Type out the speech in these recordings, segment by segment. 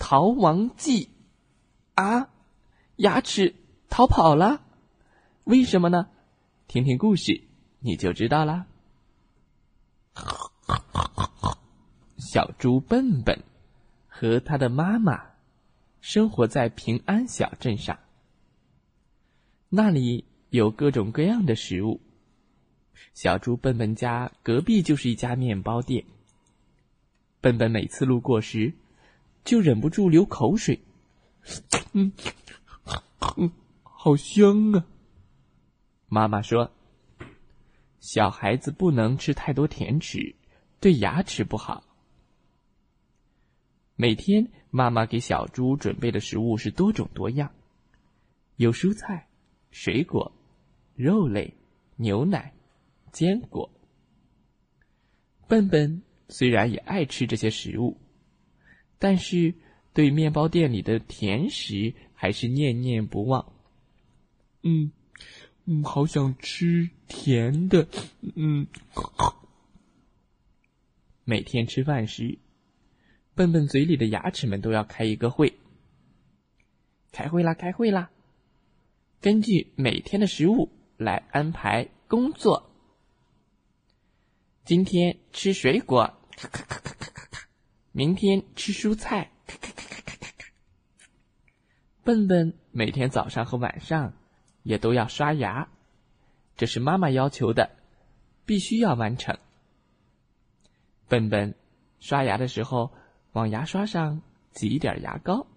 逃亡记》啊！牙齿逃跑了，为什么呢？听听故事你就知道啦。小猪笨笨和他的妈妈生活在平安小镇上。那里有各种各样的食物。小猪笨笨家隔壁就是一家面包店。笨笨每次路过时，就忍不住流口水。嗯，嗯，好香啊！妈妈说：“小孩子不能吃太多甜食，对牙齿不好。”每天，妈妈给小猪准备的食物是多种多样，有蔬菜。水果、肉类、牛奶、坚果。笨笨虽然也爱吃这些食物，但是对面包店里的甜食还是念念不忘。嗯，嗯，好想吃甜的。嗯，每天吃饭时，笨笨嘴里的牙齿们都要开一个会。开会啦！开会啦！根据每天的食物来安排工作。今天吃水果，明天吃蔬菜，咔咔咔咔咔咔咔。笨笨每天早上和晚上也都要刷牙，这是妈妈要求的，必须要完成。笨笨刷牙的时候，往牙刷上挤一点牙膏，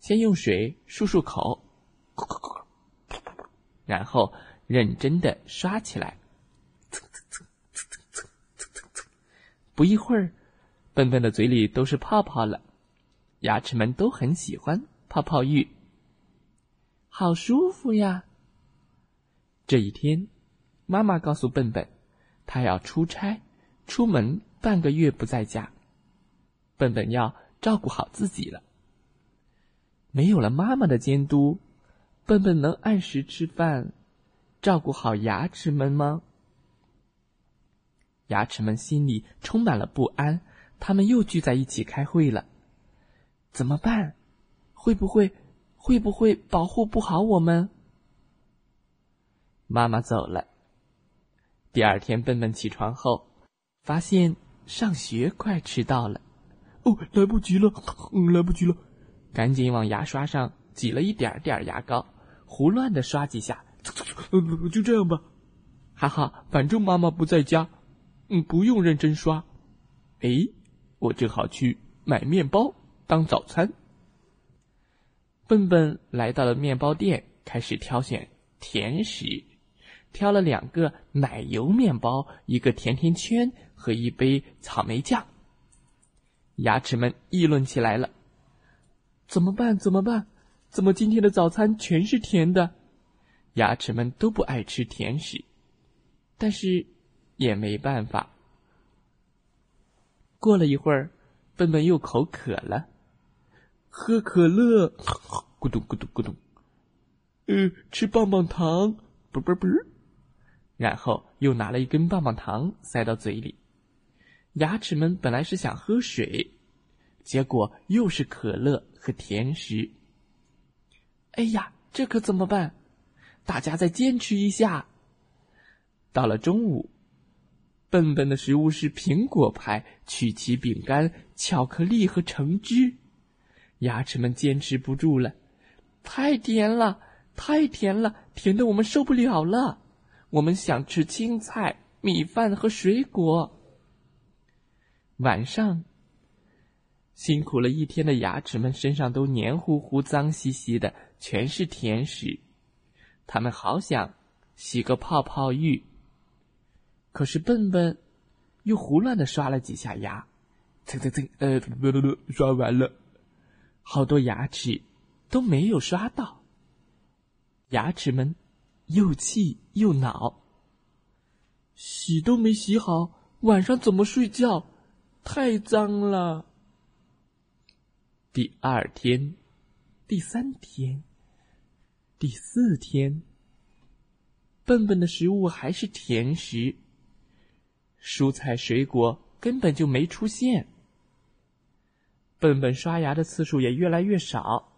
先用水漱漱口。然后认真的刷起来，不一会儿，笨笨的嘴里都是泡泡了，牙齿们都很喜欢泡泡浴，好舒服呀。这一天，妈妈告诉笨笨，她要出差，出门半个月不在家，笨笨要照顾好自己了。没有了妈妈的监督。笨笨能按时吃饭，照顾好牙齿们吗？牙齿们心里充满了不安，他们又聚在一起开会了。怎么办？会不会会不会保护不好我们？妈妈走了。第二天，笨笨起床后，发现上学快迟到了。哦，来不及了，嗯，来不及了，赶紧往牙刷上挤了一点点牙膏。胡乱的刷几下，就这样吧，哈哈，反正妈妈不在家，嗯，不用认真刷。哎，我正好去买面包当早餐。笨笨来到了面包店，开始挑选甜食，挑了两个奶油面包，一个甜甜圈和一杯草莓酱。牙齿们议论起来了，怎么办？怎么办？怎么今天的早餐全是甜的？牙齿们都不爱吃甜食，但是也没办法。过了一会儿，笨笨又口渴了，喝可乐，咕咚咕咚咕咚。呃，吃棒棒糖，啵啵啵。然后又拿了一根棒棒糖塞到嘴里。牙齿们本来是想喝水，结果又是可乐和甜食。哎呀，这可怎么办？大家再坚持一下。到了中午，笨笨的食物是苹果派、曲奇饼干、巧克力和橙汁。牙齿们坚持不住了，太甜了，太甜了，甜的我们受不了了。我们想吃青菜、米饭和水果。晚上，辛苦了一天的牙齿们身上都黏糊糊、脏兮兮的。全是甜食，他们好想洗个泡泡浴。可是笨笨又胡乱的刷了几下牙，蹭蹭蹭，呃，刷完了。好多牙齿都没有刷到。牙齿们又气又恼，洗都没洗好，晚上怎么睡觉？太脏了。第二天，第三天，第四天，笨笨的食物还是甜食，蔬菜水果根本就没出现。笨笨刷牙的次数也越来越少，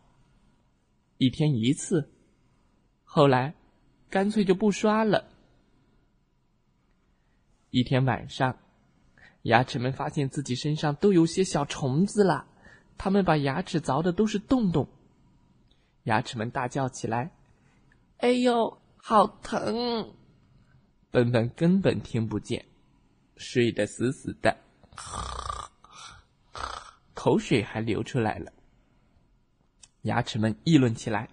一天一次。后来，干脆就不刷了。一天晚上，牙齿们发现自己身上都有些小虫子了，他们把牙齿凿的都是洞洞。牙齿们大叫起来：“哎呦，好疼！”笨笨根本听不见，睡得死死的，口水还流出来了。牙齿们议论起来：“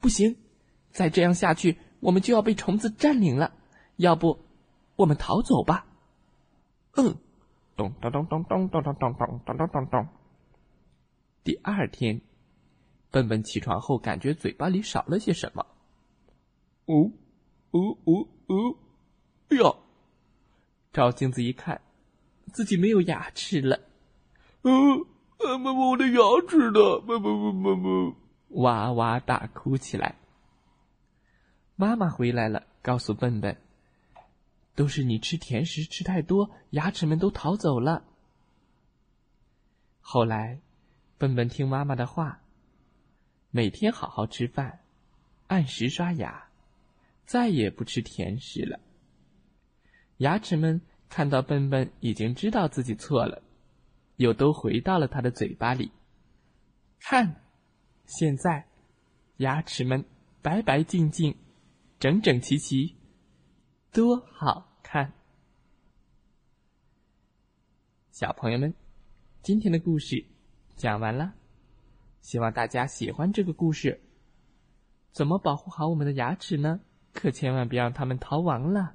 不行！”再这样下去，我们就要被虫子占领了。要不，我们逃走吧。嗯，咚咚咚咚咚咚咚咚咚咚咚咚咚。第二天，笨笨起床后感觉嘴巴里少了些什么。哦，哦哦哦，哎呀！照镜子一看，自己没有牙齿了。嗯，妈妈，我的牙齿呢？妈妈，妈妈，妈！哇哇大哭起来。妈妈回来了，告诉笨笨：“都是你吃甜食吃太多，牙齿们都逃走了。”后来，笨笨听妈妈的话，每天好好吃饭，按时刷牙，再也不吃甜食了。牙齿们看到笨笨已经知道自己错了，又都回到了他的嘴巴里。看，现在，牙齿们白白净净。整整齐齐，多好看！小朋友们，今天的故事讲完了，希望大家喜欢这个故事。怎么保护好我们的牙齿呢？可千万别让他们逃亡了。